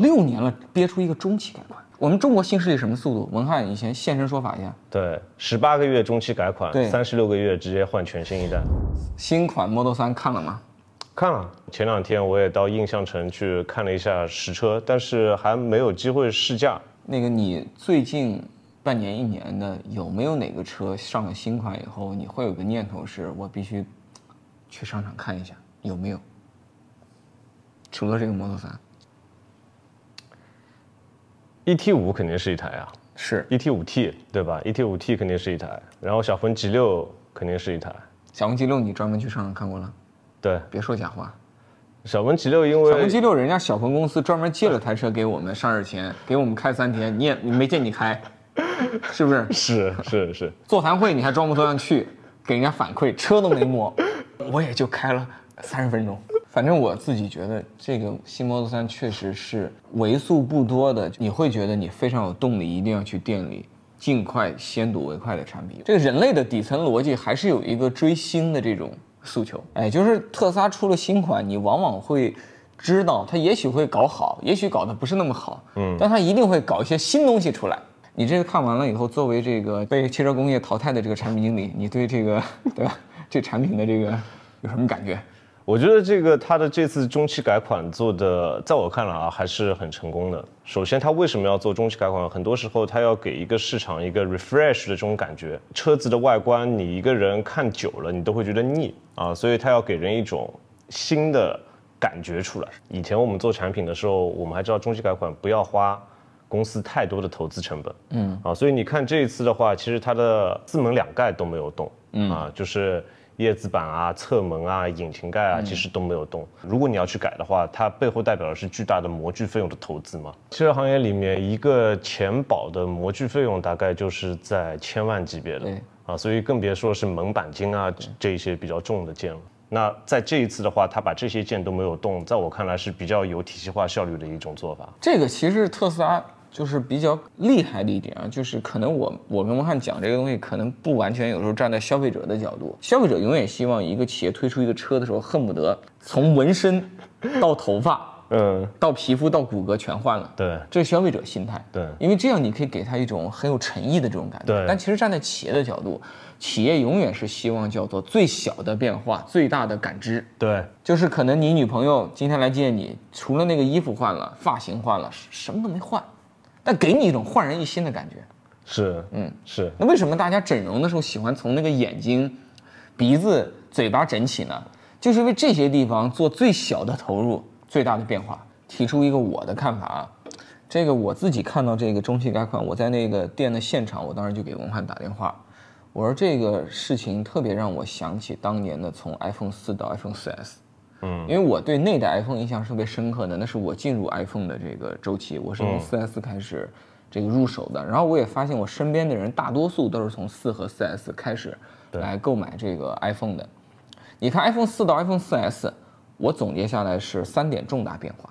六年了，憋出一个中期改款。我们中国新势力什么速度？文翰以前现身说法一下，对，十八个月中期改款，对三十六个月直接换全新一代。新款 Model 3看了吗？看了，前两天我也到印象城去看了一下实车，但是还没有机会试驾。那个你最近半年一年的有没有哪个车上了新款以后，你会有个念头是我必须去商场看一下有没有？除了这个 Model 3，E 五肯定是一台啊是，ET 五 T 对吧？ET 五 T 肯定是一台，然后小鹏 G 六肯定是一台，小鹏 G 六，你专门去商场看过了？对，别说假话。小鹏 G 六因为小鹏为 G 六，人家小鹏公司专门借了台车给我们上市前，给我们开三天，你也你没见你开，是不是？是是是，座谈会你还装模作样去，给人家反馈，车都没摸，我也就开了三十分钟。反正我自己觉得这个新 Model 3确实是为数不多的，你会觉得你非常有动力，一定要去店里尽快先睹为快的产品。这个人类的底层逻辑还是有一个追星的这种诉求，哎，就是特斯拉出了新款，你往往会知道它也许会搞好，也许搞得不是那么好，嗯，但它一定会搞一些新东西出来。你这个看完了以后，作为这个被汽车工业淘汰的这个产品经理，你对这个 对吧？这产品的这个有什么感觉？我觉得这个它的这次中期改款做的，在我看来啊，还是很成功的。首先，它为什么要做中期改款？很多时候，它要给一个市场一个 refresh 的这种感觉。车子的外观，你一个人看久了，你都会觉得腻啊，所以它要给人一种新的感觉出来。以前我们做产品的时候，我们还知道中期改款不要花公司太多的投资成本，嗯啊，所以你看这一次的话，其实它的四门两盖都没有动，嗯啊，就是。叶子板啊、侧门啊、引擎盖啊，其实都没有动。如果你要去改的话，它背后代表的是巨大的模具费用的投资嘛。汽车行业里面，一个前保的模具费用大概就是在千万级别的对啊，所以更别说是门板金啊这一些比较重的件了。那在这一次的话，它把这些件都没有动，在我看来是比较有体系化效率的一种做法。这个其实特斯拉就是比较厉害的一点啊，就是可能我我跟文翰讲这个东西，可能不完全有时候站在消费者的角度，消费者永远希望一个企业推出一个车的时候，恨不得从纹身到头发。嗯，到皮肤到骨骼全换了，对这是消费者心态，对因为这样你可以给他一种很有诚意的这种感觉。对但其实站在企业的角度，企业永远是希望叫做最小的变化，最大的感知。对，就是可能你女朋友今天来见你，除了那个衣服换了，发型换了，什么都没换，但给你一种焕然一新的感觉。是，嗯，是。那为什么大家整容的时候喜欢从那个眼睛、鼻子、嘴巴整起呢？就是因为这些地方做最小的投入，最大的变化。提出一个我的看法啊，这个我自己看到这个中期改款，我在那个店的现场，我当时就给文翰打电话，我说这个事情特别让我想起当年的从 iPhone 四到 iPhone 4 S。嗯，因为我对那代 iPhone 印象是特别深刻的，那是我进入 iPhone 的这个周期，我是从 4S 开始这个入手的。然后我也发现我身边的人大多数都是从四和 4S 开始来购买这个 iPhone 的。你看 iPhone 四到 iPhone 4S，我总结下来是三点重大变化。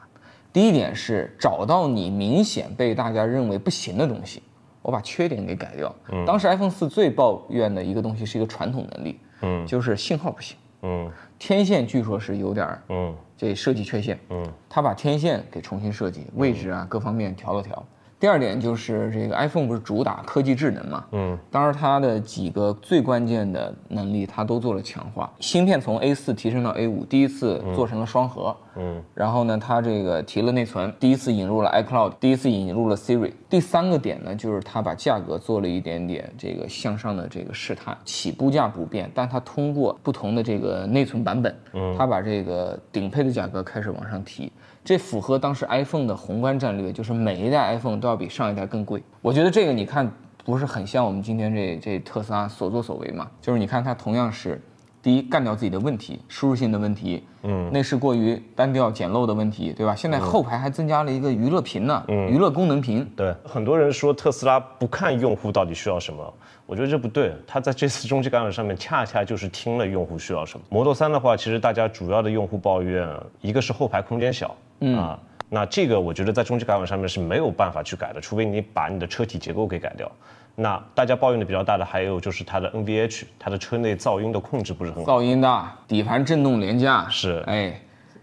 第一点是找到你明显被大家认为不行的东西，我把缺点给改掉。当时 iPhone 四最抱怨的一个东西是一个传统能力，嗯，就是信号不行，嗯。天线据说是有点儿嗯。这设计缺陷，嗯，他把天线给重新设计，位置啊各方面调了调。第二点就是这个 iPhone 不是主打科技智能嘛，嗯，当然它的几个最关键的能力它都做了强化，芯片从 A 四提升到 A 五，第一次做成了双核，嗯，然后呢，它这个提了内存，第一次引入了 iCloud，第一次引入了 Siri。第三个点呢，就是它把价格做了一点点这个向上的这个试探，起步价不变，但它通过不同的这个内存版本，嗯，它把这个顶配的价格开始往上提。这符合当时 iPhone 的宏观战略，就是每一代 iPhone 都要比上一代更贵。我觉得这个你看不是很像我们今天这这特斯拉所作所为嘛？就是你看它同样是，第一干掉自己的问题，输入性的问题，嗯，内饰过于单调简陋的问题，对吧？现在后排还增加了一个娱乐屏呢，娱乐功能屏。对，很多人说特斯拉不看用户到底需要什么，我觉得这不对。它在这次中期改款上面，恰恰就是听了用户需要什么。Model 3的话，其实大家主要的用户抱怨，一个是后排空间小，嗯啊，那这个我觉得在中期改款上面是没有办法去改的，除非你把你的车体结构给改掉。那大家抱怨的比较大的还有就是它的 NVH，它的车内噪音的控制不是很好。噪音大，底盘震动廉价，是哎，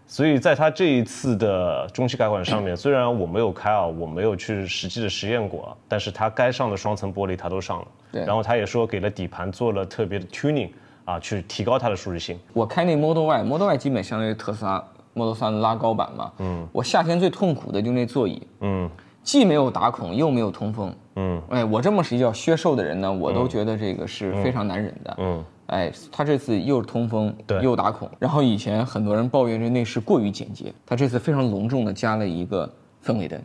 所以在它这一次的中期改款上面，虽然我没有开啊，我没有去实际的实验过，但是它该上的双层玻璃它都上了。对然后他也说给了底盘做了特别的 tuning 啊，去提高它的舒适性。我开那 Model Y，Model Y 基本相当于特斯拉 Model 3的拉高版嘛。嗯，我夏天最痛苦的就那座椅，嗯既没有打孔，又没有通风。嗯哎，我这么是一叫削瘦的人呢，我都觉得这个是非常难忍的。嗯，哎，它这次又是通风，对又打孔。然后以前很多人抱怨这内饰过于简洁，他这次非常隆重的加了一个氛围灯。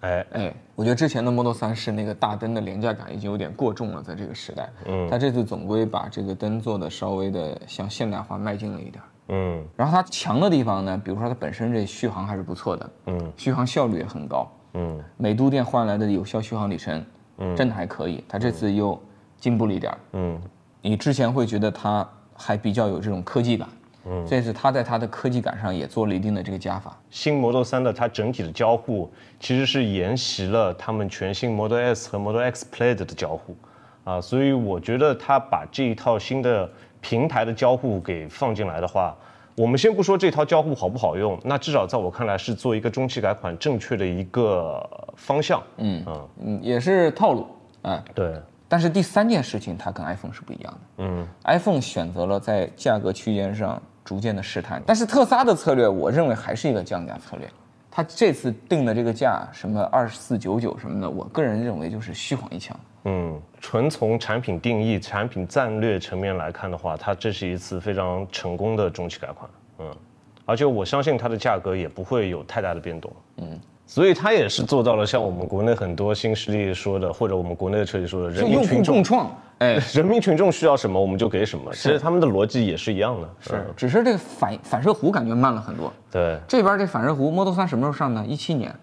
哎，哎，我觉得之前的 Model 3是那个大灯的廉价感已经有点过重了，在这个时代。嗯，它这次总归把这个灯做的稍微的向现代化迈进了一点。嗯然后它强的地方呢，比如说它本身这续航还是不错的，嗯续航效率也很高。嗯美都电换来的有效续航里程，嗯，真的还可以。它这次又进步了一点儿。嗯你之前会觉得它还比较有这种科技感，嗯，这次它在它的科技感上也做了一定的这个加法。新 Model 3的它整体的交互其实是沿袭了他们全新 Model S 和 Model X Plaid 的交互，啊，所以我觉得它把这一套新的平台的交互给放进来的话，我们先不说这套交互好不好用，那至少在我看来是做一个中期改款正确的一个方向。嗯嗯，嗯，也是套路，哎，对，但是第三件事情它跟 iPhone 是不一样的。嗯，iPhone 选择了在价格区间上逐渐的试探，但是特斯拉的策略，我认为还是一个降价策略。它这次定的这个价，什么二四九九什么的，我个人认为就是虚晃一枪。嗯，纯从产品定义、产品战略层面来看的话，它这是一次非常成功的中期改款。嗯，而且我相信它的价格也不会有太大的变动。嗯，所以它也是做到了像我们国内很多新势力说的，或者我们国内的车企说的，人民群众共创，哎，人民群众需要什么我们就给什么。其实他们的逻辑也是一样的。是，只是这个反反射弧感觉慢了很多。对，这边这反射弧 Model 3什么时候上的？一七年，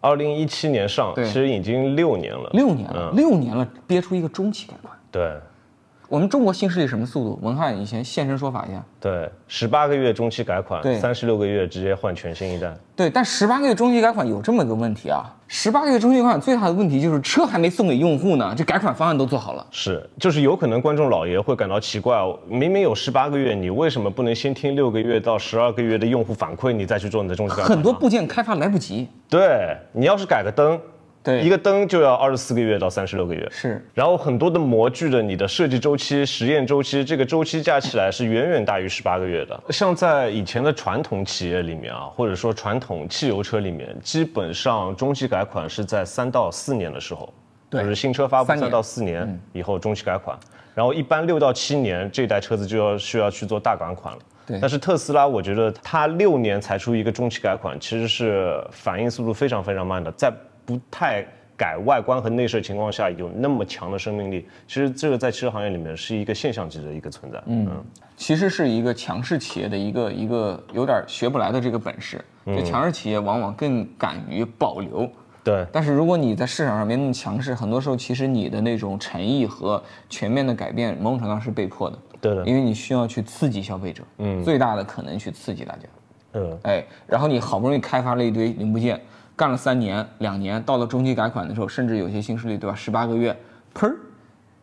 二零一七年上，其实已经六年了。六年了，六年了，憋出一个中期改款。对我们中国新势力什么速度？文翰以前现身说法一下。对，十八个月中期改款，对三十六个月直接换全新一代。对，但十八个月中期改款有这么一个问题啊，十八个月中期改款最大的问题就是车还没送给用户呢，这改款方案都做好了。是，就是有可能观众老爷会感到奇怪，哦，明明有十八个月，你为什么不能先听六个月到十二个月的用户反馈，你再去做你的中期改款呢？很多部件开发来不及。对你要是改个灯，对。一个灯就要二十四个月到三十六个月，是，然后很多的模具的你的设计周期、实验周期，这个周期加起来是远远大于十八个月的。像在以前的传统企业里面啊，或者说传统汽油车里面，基本上中期改款是在三到四年的时候，对。就是新车发布三到四年以后中期改款，然后一般六到七年这代车子就要需要去做大改款了。对。但是特斯拉，我觉得它六年才出一个中期改款，其实是反应速度非常非常慢的，在不太改外观和内饰情况下，有那么强的生命力，其实这个在汽车行业里面是一个现象级的一个存在。嗯其实是一个强势企业的一个一个有点学不来的这个本事。就强势企业往往更敢于保留，对。但是如果你在市场上没那么强势，很多时候其实你的那种诚意和全面的改变，某种程度上是被迫的。对的。因为你需要去刺激消费者，嗯，最大的可能去刺激大家，嗯。哎，然后你好不容易开发了一堆零部件，干了三年、两年，到了中期改款的时候，甚至有些新势力，对吧？十八个月，砰儿，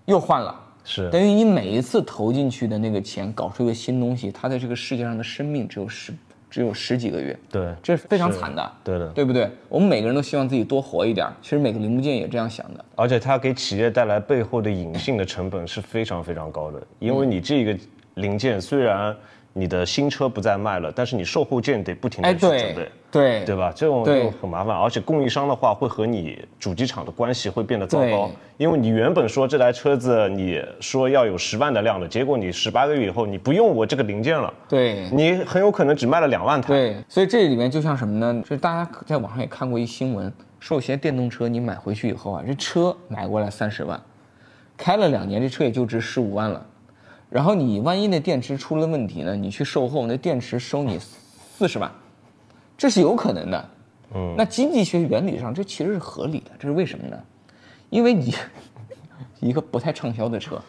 又换了。是等于你每一次投进去的那个钱，搞出一个新东西，它在这个世界上的生命只有十只有十几个月，对这是非常惨的，对的对不对？我们每个人都希望自己多活一点儿，其实每个零部件也这样想的。而且它给企业带来背后的隐性的成本是非常非常高的，因为你这个零件虽然你的新车不再卖了，但是你售后件得不停的哎，去准对备。对对吧？这种就很麻烦，而且供应商的话会和你主机厂的关系会变得糟糕，因为你原本说这台车子你说要有十万的量的，结果你十八个月以后你不用我这个零件了，对你很有可能只卖了两万台。对，所以这里面就像什么呢？就是大家在网上也看过一新闻，说有些电动车你买回去以后啊，这车买过来三十万，开了两年，这车也就值十五万了。然后你万一那电池出了问题呢？你去售后，那电池收你四十万，这是有可能的。嗯，那经济学原理上这其实是合理的，这是为什么呢？因为你 一个不太畅销的车，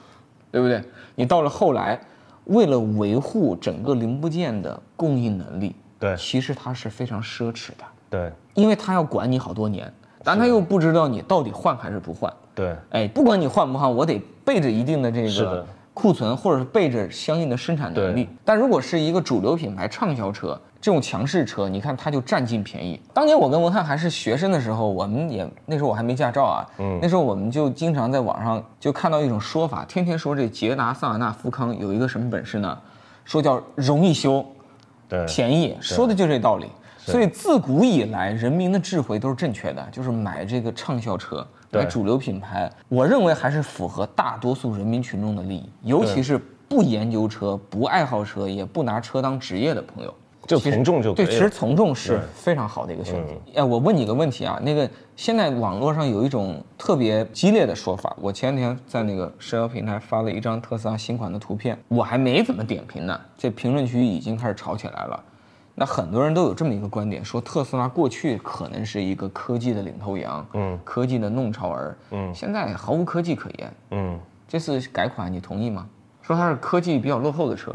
对不对？你到了后来，为了维护整个零部件的供应能力，对其实它是非常奢侈的，对因为它要管你好多年，但它又不知道你到底换还是不换。对哎，不管你换不换，我得备着一定的这个是的库存，或者是备着相应的生产能力。但如果是一个主流品牌畅销车，这种强势车，你看它就占尽便宜。当年我跟文翰还是学生的时候，我们也那时候我还没驾照啊，嗯，那时候我们就经常在网上就看到一种说法，天天说这捷达、桑塔纳、富康有一个什么本事呢？说叫容易修，对，便宜，说的就这道理。所以自古以来，人民的智慧都是正确的，就是买这个畅销车，买主流品牌。我认为还是符合大多数人民群众的利益，尤其是不研究车、不爱好车、也不拿车当职业的朋友。就从众就可以对，其实从众是非常好的一个选择。哎，我问你个问题啊，那个现在网络上有一种特别激烈的说法，我前两天在那个社交平台发了一张特斯拉新款的图片，我还没怎么点评呢，这评论区已经开始吵起来了。那很多人都有这么一个观点，说特斯拉过去可能是一个科技的领头羊，嗯，科技的弄潮儿，嗯，现在毫无科技可言，嗯，这次改款你同意吗？说它是科技比较落后的车。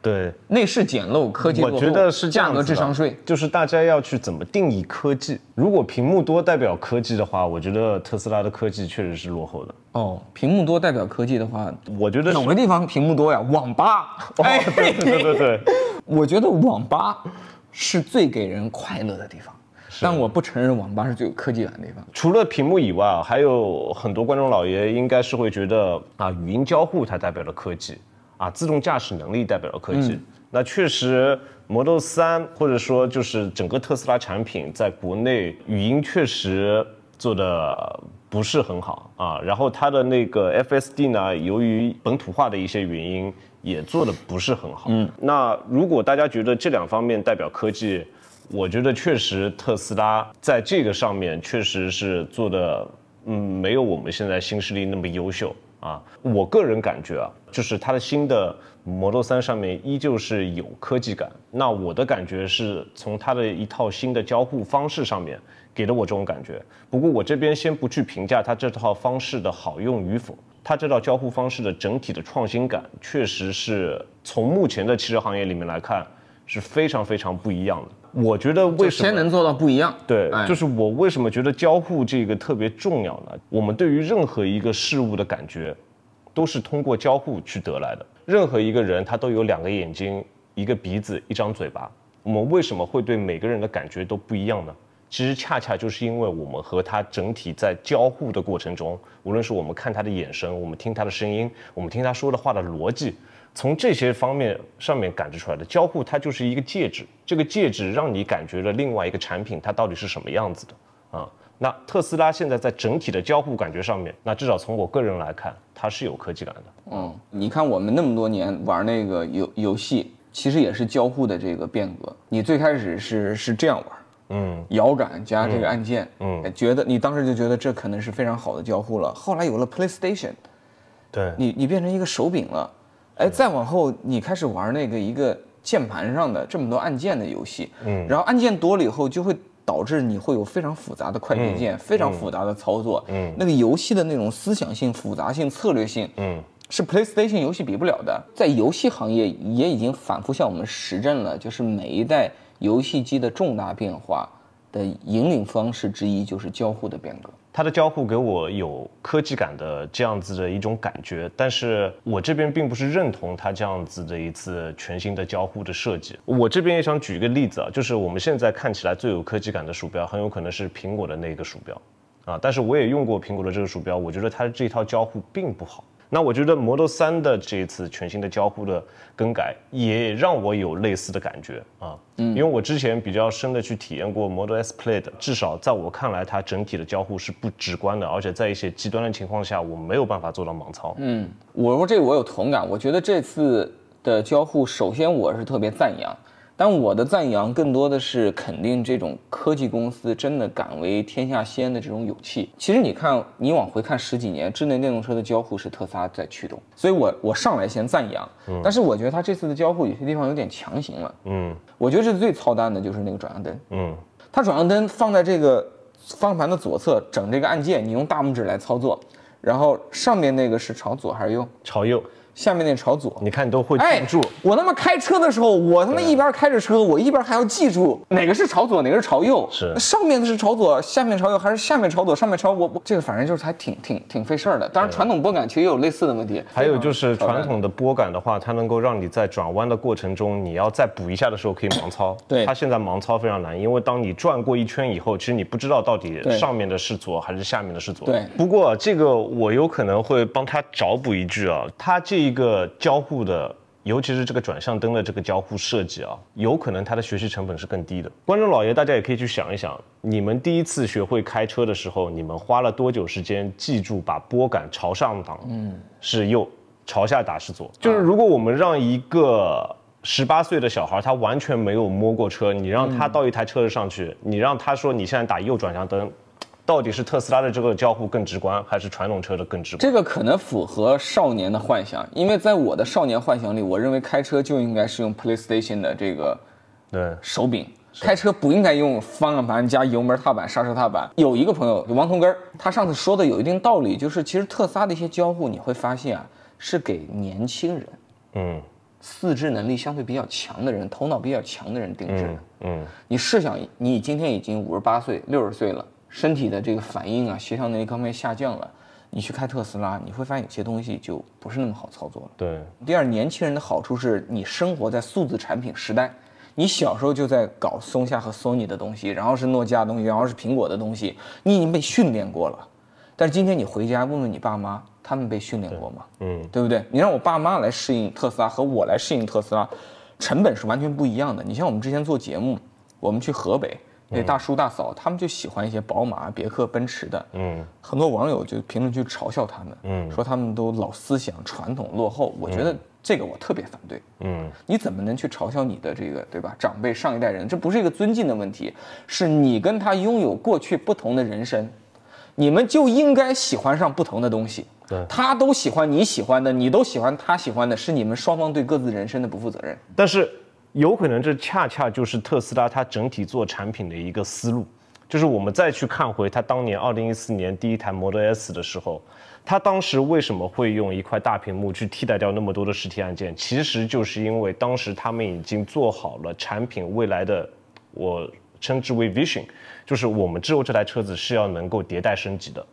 对，内饰简陋，科技我觉得是价格智商税，就是大家要去怎么定义科技。如果屏幕多代表科技的话，我觉得特斯拉的科技确实是落后的。哦，屏幕多代表科技的话，我觉得哪个地方屏幕多呀？网吧。哎，对对对对，我觉得网吧是最给人快乐的地方，但我不承认网吧是最有科技感的地方。除了屏幕以外啊，还有很多观众老爷应该是会觉得啊，语音交互它代表了科技。啊，自动驾驶能力代表了科技。那确实，Model 3或者说就是整个特斯拉产品在国内语音确实做的不是很好啊。然后它的那个 FSD 呢，由于本土化的一些原因，也做的不是很好。嗯，那如果大家觉得这两方面代表科技，我觉得确实特斯拉在这个上面确实是做的，嗯，没有我们现在新势力那么优秀。啊，我个人感觉啊，就是它的新的 Model 3上面依旧是有科技感。那我的感觉是从它的一套新的交互方式上面给了我这种感觉。不过我这边先不去评价它这套方式的好用与否，它这套交互方式的整体的创新感，确实是从目前的汽车行业里面来看是非常非常不一样的。我觉得为什么先能做到不一样？对，就是我为什么觉得交互这个特别重要呢？我们对于任何一个事物的感觉，都是通过交互去得来的。任何一个人他都有两个眼睛、一个鼻子、一张嘴巴。我们为什么会对每个人的感觉都不一样呢？其实恰恰就是因为我们和他整体在交互的过程中，无论是我们看他的眼神，我们听他的声音，我们听他说的话的逻辑。从这些方面上面感知出来的交互，它就是一个介质。这个介质让你感觉了另外一个产品它到底是什么样子的啊？那特斯拉现在在整体的交互感觉上面，那至少从我个人来看，它是有科技感的。嗯，你看我们那么多年玩那个游游戏，其实也是交互的这个变革。你最开始是是这样玩，嗯，摇杆加这个按键，嗯，觉得你当时就觉得这可能是非常好的交互了。后来有了 PlayStation，对你你变成一个手柄了。哎，再往后，你开始玩那个一个键盘上的这么多按键的游戏，嗯，然后按键多了以后，就会导致你会有非常复杂的快捷键，非常复杂的操作，嗯，那个游戏的那种思想性、复杂性、策略性，嗯，是 PlayStation 游戏比不了的。在游戏行业也已经反复向我们实证了，就是每一代游戏机的重大变化的引领方式之一就是交互的变革。它的交互给我有科技感的这样子的一种感觉，但是我这边并不是认同它这样子的一次全新的交互的设计。我这边也想举一个例子啊，就是我们现在看起来最有科技感的鼠标，很有可能是苹果的那个鼠标，啊，但是我也用过苹果的这个鼠标，我觉得它的这套交互并不好。那我觉得 Model 3的这一次全新的交互的更改，也让我有类似的感觉啊，嗯，因为我之前比较深的去体验过 Model S Plaid，至少在我看来，它整体的交互是不直观的，而且在一些极端的情况下，我没有办法做到盲操。嗯，我说这个我有同感，我觉得这次的交互，首先我是特别赞扬。但我的赞扬更多的是肯定这种科技公司真的敢为天下先的这种勇气。其实你看，你往回看十几年，智能电动车的交互是特斯拉在驱动，所以我我上来先赞扬。嗯，但是我觉得它这次的交互有些地方有点强行了。嗯，我觉得这最操蛋的就是那个转向灯。嗯，它转向灯放在这个方向盘的左侧，整这个按键，你用大拇指来操作，然后上面那个是朝左还是右？朝右。下面那朝左。你看你都会哎记住。，我他妈开车的时候，我他妈一边开着车，我一边还要记住哪个是朝左，哪个是朝右。是上面的是朝左，下面朝右，还是下面朝左，上面朝我？我这个反正就是还挺挺挺费事儿的。当然，传统拨杆其实也有类似的问题。还有就是传统的拨杆的话，它能够让你在转弯的过程中，你要再补一下的时候可以盲操。对它现在盲操非常难，因为当你转过一圈以后，其实你不知道到底上面的是左还是下面的是左。对不过这个我有可能会帮他找补一句啊，他这一个交互的。尤其是这个转向灯的这个交互设计啊，有可能它的学习成本是更低的。观众老爷，大家也可以去想一想，你们第一次学会开车的时候，你们花了多久时间记住把拨杆朝上挡，嗯，是右，朝下打是左。就是如果我们让一个十八岁的小孩，他完全没有摸过车，你让他到一台车子上去，你让他说你现在打右转向灯，到底是特斯拉的这个交互更直观，还是传统车的更直观？这个可能符合少年的幻想，因为在我的少年幻想里，我认为开车就应该是用 PlayStation 的这个对，手柄。开车不应该用方向盘加油门踏板、刹车踏板。有一个朋友王同根儿，他上次说的有一定道理，就是其实特斯拉的一些交互，你会发现啊，是给年轻人、嗯四肢能力相对比较强的人、头脑比较强的人定制的。嗯你试想，你今天已经五十八岁、六十岁了，身体的这个反应啊、协调能力方面下降了，你去开特斯拉，你会发现有些东西就不是那么好操作了。对，第二，年轻人的好处是你生活在数字产品时代，你小时候就在搞松下和索尼的东西，然后是诺基亚的东西，然后是苹果的东西，你已经被训练过了。但是今天你回家问问你爸妈，他们被训练过吗？嗯对不对？你让我爸妈来适应特斯拉和我来适应特斯拉，成本是完全不一样的。你像我们之前做节目，我们去河北，那大叔大嫂他们就喜欢一些宝马、别克、奔驰的，嗯很多网友就评论区嘲笑他们，嗯说他们都老思想、传统、落后。我觉得这个我特别反对。嗯你怎么能去嘲笑你的这个对吧？长辈上一代人，这不是一个尊敬的问题，是你跟他拥有过去不同的人生，你们就应该喜欢上不同的东西。对他都喜欢你喜欢的，你都喜欢他喜欢的，是你们双方对各自人生的不负责任。但是有可能这恰恰就是特斯拉它整体做产品的一个思路，就是我们再去看回它当年二零一四年第一台 Model S 的时候，它当时为什么会用一块大屏幕去替代掉那么多的实体按键？其实就是因为当时他们已经做好了产品未来的，我称之为 vision，就是我们之后这台车子是要能够迭代升级的。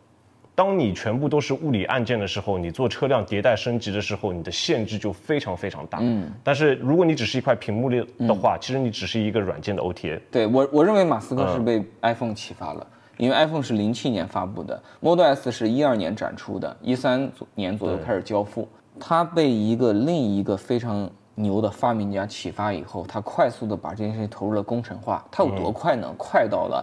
当你全部都是物理按键的时候，你做车辆迭代升级的时候，你的限制就非常非常大。嗯，但是如果你只是一块屏幕的的话，其实你只是一个软件的 OTA。对我，我认为马斯克是被 iPhone 启发了，因为 iPhone 是零七年发布的，Model S 是一二年展出的，一三年左右开始交付。他被一个另一个非常牛的发明家启发以后，他快速的把这件事情投入了工程化。他有多快呢？快到了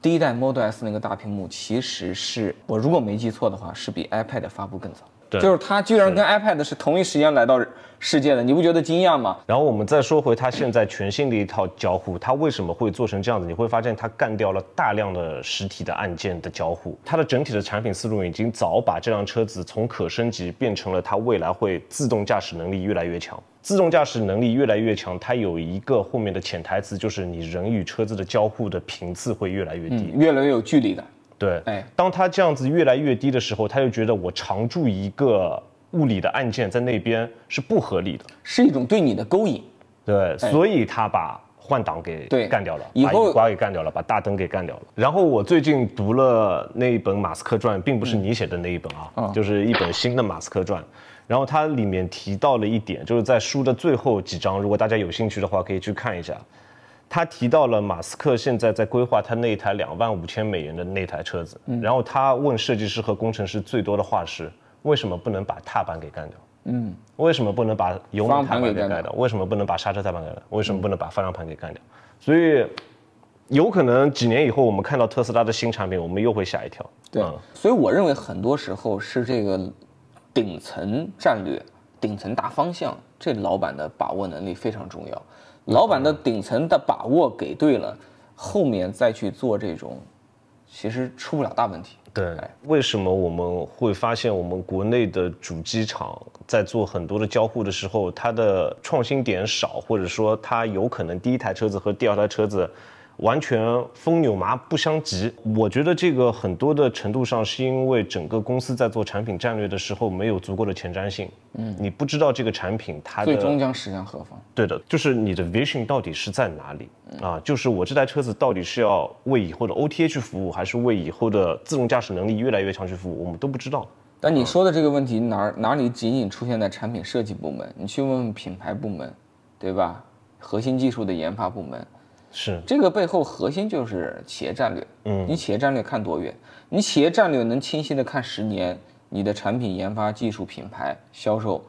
第一代 Model S 那个大屏幕，其实是我如果没记错的话，是比 iPad 发布更早。对就是它居然跟 iPad 是同一时间来到世界的，你不觉得惊讶吗？然后我们再说回它现在全新的一套交互，它为什么会做成这样子？你会发现它干掉了大量的实体的按键的交互，它的整体的产品思路已经早把这辆车子从可升级变成了它未来会自动驾驶能力越来越强。自动驾驶能力越来越强，它有一个后面的潜台词，就是你人与车子的交互的频次会越来越低。越来越有距离感。对，哎当他这样子越来越低的时候，他就觉得我常驻一个物理的按键在那边是不合理的。是一种对你的勾引。对，所以他把换挡给干掉了，以后把雨刮给干掉了，把大灯给干掉了。然后我最近读了那一本《马斯克传》，并不是你写的那一本啊，嗯就是一本新的《马斯克传》。然后它里面提到了一点，就是在书的最后几章，如果大家有兴趣的话，可以去看一下。他提到了马斯克现在在规划他那一台两万五千美元的那台车子，嗯然后他问设计师和工程师最多的话是：为什么不能把踏板给干掉？嗯，为什么不能把油门踏板给干掉？为什么不能把刹车踏板给干掉？为什么不能把方向盘给干掉？所以有可能几年以后我们看到特斯拉的新产品，我们又会吓一跳。对嗯，所以我认为很多时候是这个顶层战略、顶层大方向，这老板的把握能力非常重要。老板的顶层的把握给对了，后面再去做这种，其实出不了大问题。对哎，为什么我们会发现我们国内的主机厂在做很多的交互的时候，它的创新点少，或者说它有可能第一台车子和第二台车子完全风牛马不相及。我觉得这个很多的程度上是因为整个公司在做产品战略的时候没有足够的前瞻性。嗯，你不知道这个产品它最终将驶向何方？对的，就是你的 vision 到底是在哪里啊？就是我这台车子到底是要为以后的 OTA 去服务，还是为以后的自动驾驶能力越来越强去服务？我们都不知道。但你说的这个问题哪儿哪里仅仅出现在产品设计部门？你去问问品牌部门，对吧？核心技术的研发部门，是这个背后核心就是企业战略。嗯，你企业战略看多远？你企业战略能清晰的看十年，你的产品研发、技术、品牌、销售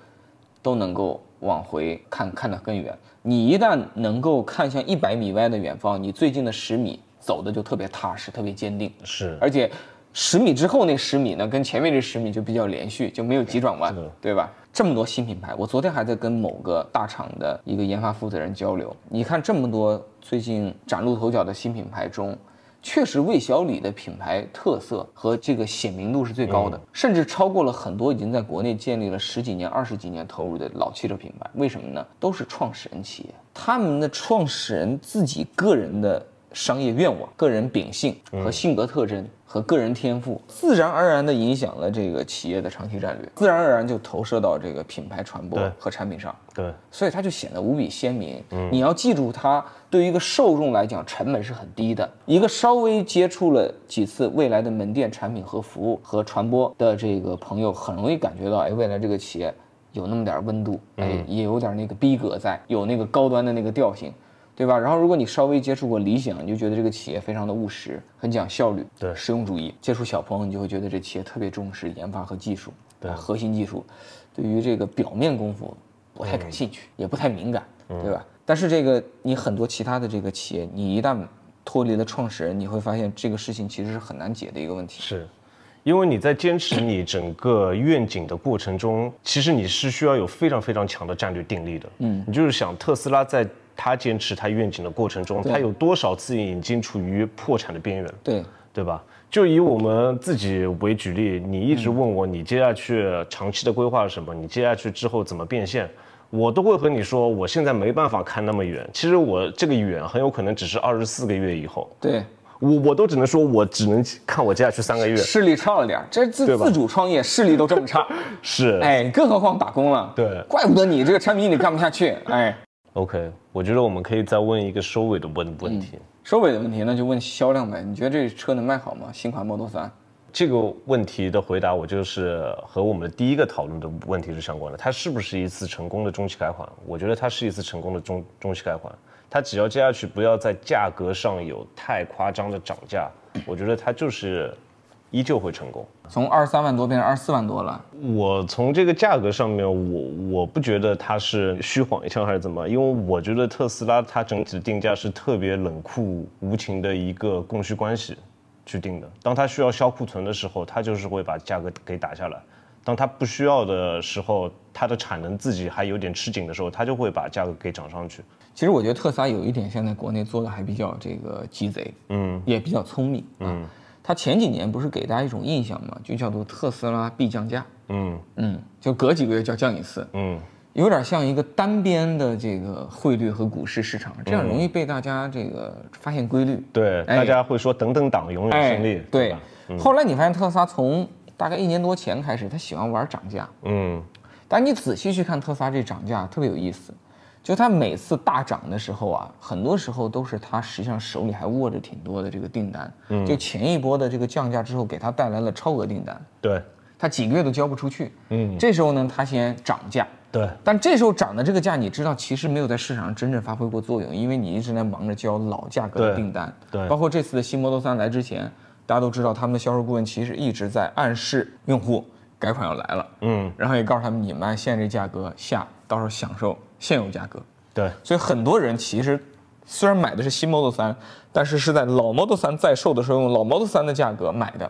都能够往回看，看得更远。你一旦能够看向一百米外的远方，你最近的十米走的就特别踏实，特别坚定。是，而且十米之后那十米呢，跟前面这十米就比较连续，就没有急转弯，对吧？这么多新品牌，我昨天还在跟某个大厂的一个研发负责人交流。你看这么多最近崭露头角的新品牌中，确实魏小李的品牌特色和这个显明度是最高的，甚至超过了很多已经在国内建立了十几年、二十几年投入的老汽车品牌。为什么呢？都是创始人企业，他们的创始人自己个人的。商业愿望、个人秉性和性格特征和个人天赋，自然而然地影响了这个企业的长期战略，自然而然就投射到这个品牌传播和产品上。对，所以它就显得无比鲜明。你要记住，它对于一个受众来讲，成本是很低的。一个稍微接触了几次未来的门店产品和服务和传播的这个朋友，很容易感觉到，哎，未来这个企业有那么点温度，哎，也有点那个逼格在，有那个高端的那个调性。对吧？然后如果你稍微接触过理想，你就觉得这个企业非常的务实，很讲效率，对，实用主义。接触小鹏，你就会觉得这企业特别重视研发和技术，对，核心技术，对于这个表面功夫不太感兴趣，也不太敏感，对吧？但是这个你很多其他的这个企业，你一旦脱离了创始人，你会发现这个事情其实是很难解的一个问题。是，因为你在坚持你整个愿景的过程中，其实你是需要有非常非常强的战略定力的。嗯，你就是想特斯拉在。他坚持他愿景的过程中，他有多少次已经处于破产的边缘？对，对吧？就以我们自己为举例，你一直问我你接下去长期的规划是什么？你接下去之后怎么变现？我都会和你说，我现在没办法看那么远。其实我这个远很有可能只是二十四个月以后。对，我我都只能说我只能看我接下去三个月。视力差了点，这自自主创业视力都这么差，是，哎，更何况打工了。对，怪不得你这个产品你干不下去，哎。OK，我觉得我们可以再问一个收尾的问问题。收尾的问题，那就问销量呗。你觉得这车能卖好吗？新款 Model 3？这个问题的回答，我就是和我们的第一个讨论的问题是相关的。它是不是一次成功的中期改款？我觉得它是一次成功的中中期改款。它只要接下去不要在价格上有太夸张的涨价，我觉得它就是依旧会成功。从二十三万多变成二十四万多了。我从这个价格上面，我我不觉得它是虚晃一枪还是怎么，因为我觉得特斯拉它整体的定价是特别冷酷无情的一个供需关系去定的。当它需要销库存的时候，它就是会把价格给打下来；当它不需要的时候，它的产能自己还有点吃紧的时候，它就会把价格给涨上去。其实我觉得特斯拉有一点现在国内做的还比较这个鸡贼，嗯，也比较聪明，嗯。他前几年不是给大家一种印象嘛？就叫做特斯拉必降价，嗯嗯，就隔几个月就要降一次，嗯，有点像一个单边的这个汇率和股市市场，这样容易被大家这个发现规律。对，大家会说等等党永远胜利。对，后来你发现特斯拉从大概一年多前开始，他喜欢玩涨价，嗯，但你仔细去看特斯拉这涨价特别有意思。就它每次大涨的时候啊，很多时候都是它实际上手里还握着挺多的这个订单，嗯，就前一波的这个降价之后，给它带来了超额订单，对，它几个月都交不出去，嗯，这时候呢，它先涨价，对，但这时候涨的这个价，你知道其实没有在市场上真正发挥过作用，因为你一直在忙着交老价格的订单，对，包括这次的新 Model 3来之前，大家都知道他们的销售顾问其实一直在暗示用户改款要来了，嗯，然后也告诉他们你们按现在这价格下，到时候享受现有价格。对，所以很多人其实虽然买的是新 Model 3，但是是在老 Model 3在售的时候用老 Model 3的价格买的。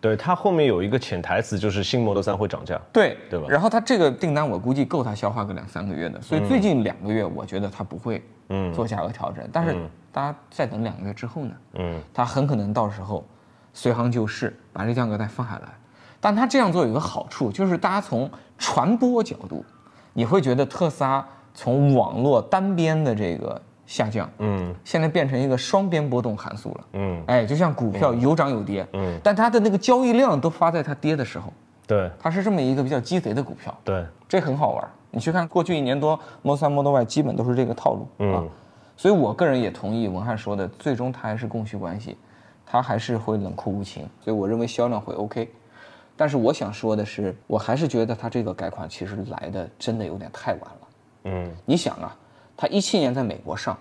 对，它后面有一个潜台词，就是新 Model 3会涨价。对，对吧？然后它这个订单我估计够它消化个两三个月的，所以最近两个月我觉得它不会嗯做价格调整。但是大家再等两个月之后呢？嗯，它很可能到时候随行就市，把这价格再放下来。但它这样做有一个好处，就是大家从传播角度，你会觉得特斯拉。从网络单边的这个下降，嗯，现在变成一个双边波动函数了，嗯，哎，就像股票有涨有跌，嗯，但它的那个交易量都发在它跌的时候，对它是这么一个比较鸡贼的股票，对，这很好玩。你去看过去一年多，Model 3、Model Y 基本都是这个套路啊。所以我个人也同意文翰说的，最终它还是供需关系，它还是会冷酷无情。所以我认为销量会 OK。但是我想说的是，我还是觉得它这个改款其实来的真的有点太晚了。嗯，你想啊，它一七年在美国上，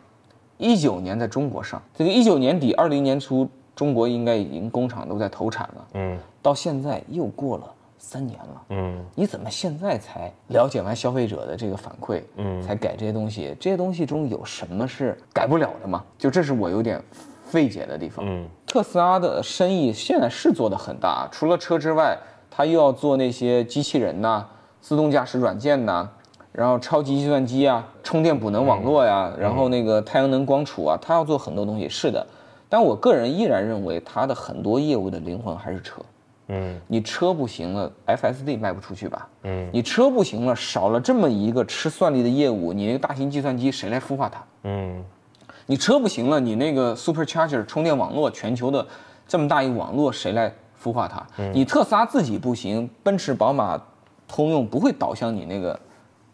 一九年在中国上，这个一九年底、二零年初，中国应该已经工厂都在投产了。嗯，到现在又过了。三年了，嗯，你怎么现在才了解完消费者的这个反馈，嗯，才改这些东西？这些东西中有什么是改不了的吗？就这是我有点费解的地方。嗯，特斯拉的生意现在是做的很大，除了车之外，它又要做那些机器人呐、自动驾驶软件呐，然后超级计算机啊、充电补能网络呀，然后那个太阳能光储啊，它要做很多东西。是的，但我个人依然认为它的很多业务的灵魂还是车。嗯，你车不行了，FSD 卖不出去吧？嗯，你车不行了，少了这么一个吃算力的业务，你那个大型计算机谁来孵化它？嗯，你车不行了，你那个 Supercharger 充电网络全球的这么大一网络谁来孵化它？你特斯拉自己不行，奔驰、宝马、通用不会导向你那个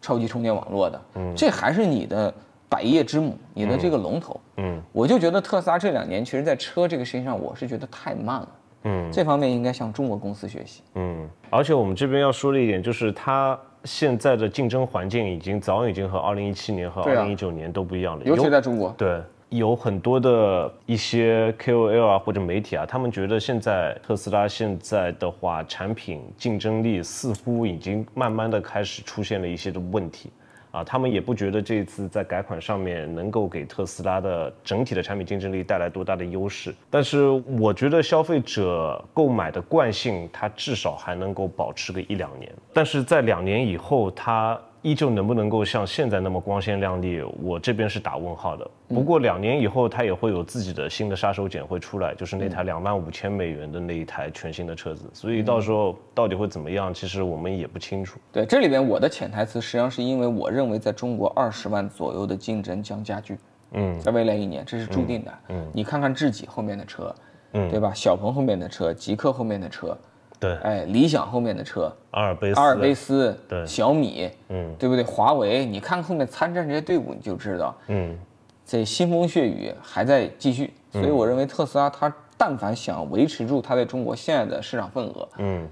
超级充电网络的。嗯，这还是你的百业之母，你的这个龙头。嗯，我就觉得特斯拉这两年其实在车这个事情上，我是觉得太慢了。嗯，这方面应该向中国公司学习。嗯，而且我们这边要说的一点就是，它现在的竞争环境已经早已经和二零一七年和二零一九年都不一样了，尤其在中国。对，有很多的一些 KOL 啊或者媒体啊，他们觉得现在特斯拉现在的话，产品竞争力似乎已经慢慢的开始出现了一些的问题。啊，他们也不觉得这一次在改款上面能够给特斯拉的整体的产品竞争力带来多大的优势。但是我觉得消费者购买的惯性，它至少还能够保持个一两年。但是在两年以后，它。依旧能不能够像现在那么光鲜亮丽？我这边是打问号的。不过两年以后，它也会有自己的新的杀手锏会出来，就是那台两万五千美元的那一台全新的车子。所以到时候到底会怎么样，其实我们也不清楚。对，这里边我的潜台词实际上是因为我认为在中国二十万左右的竞争将加剧。嗯，在未来一年这是注定的。嗯，你看看智己后面的车，嗯，对吧？小鹏后面的车，极客后面的车。对，哎，理想后面的车，阿尔卑斯，阿尔卑斯，对，小米，嗯，对不对？华为，你看后面参战这些队伍，你就知道，嗯，这腥风血雨还在继续。所以我认为特斯拉，它但凡想维持住它在中国现在的市场份额，嗯，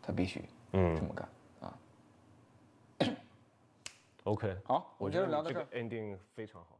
它必须，嗯，这么干啊。OK，好，我觉得聊到这，ending 非常好，嗯。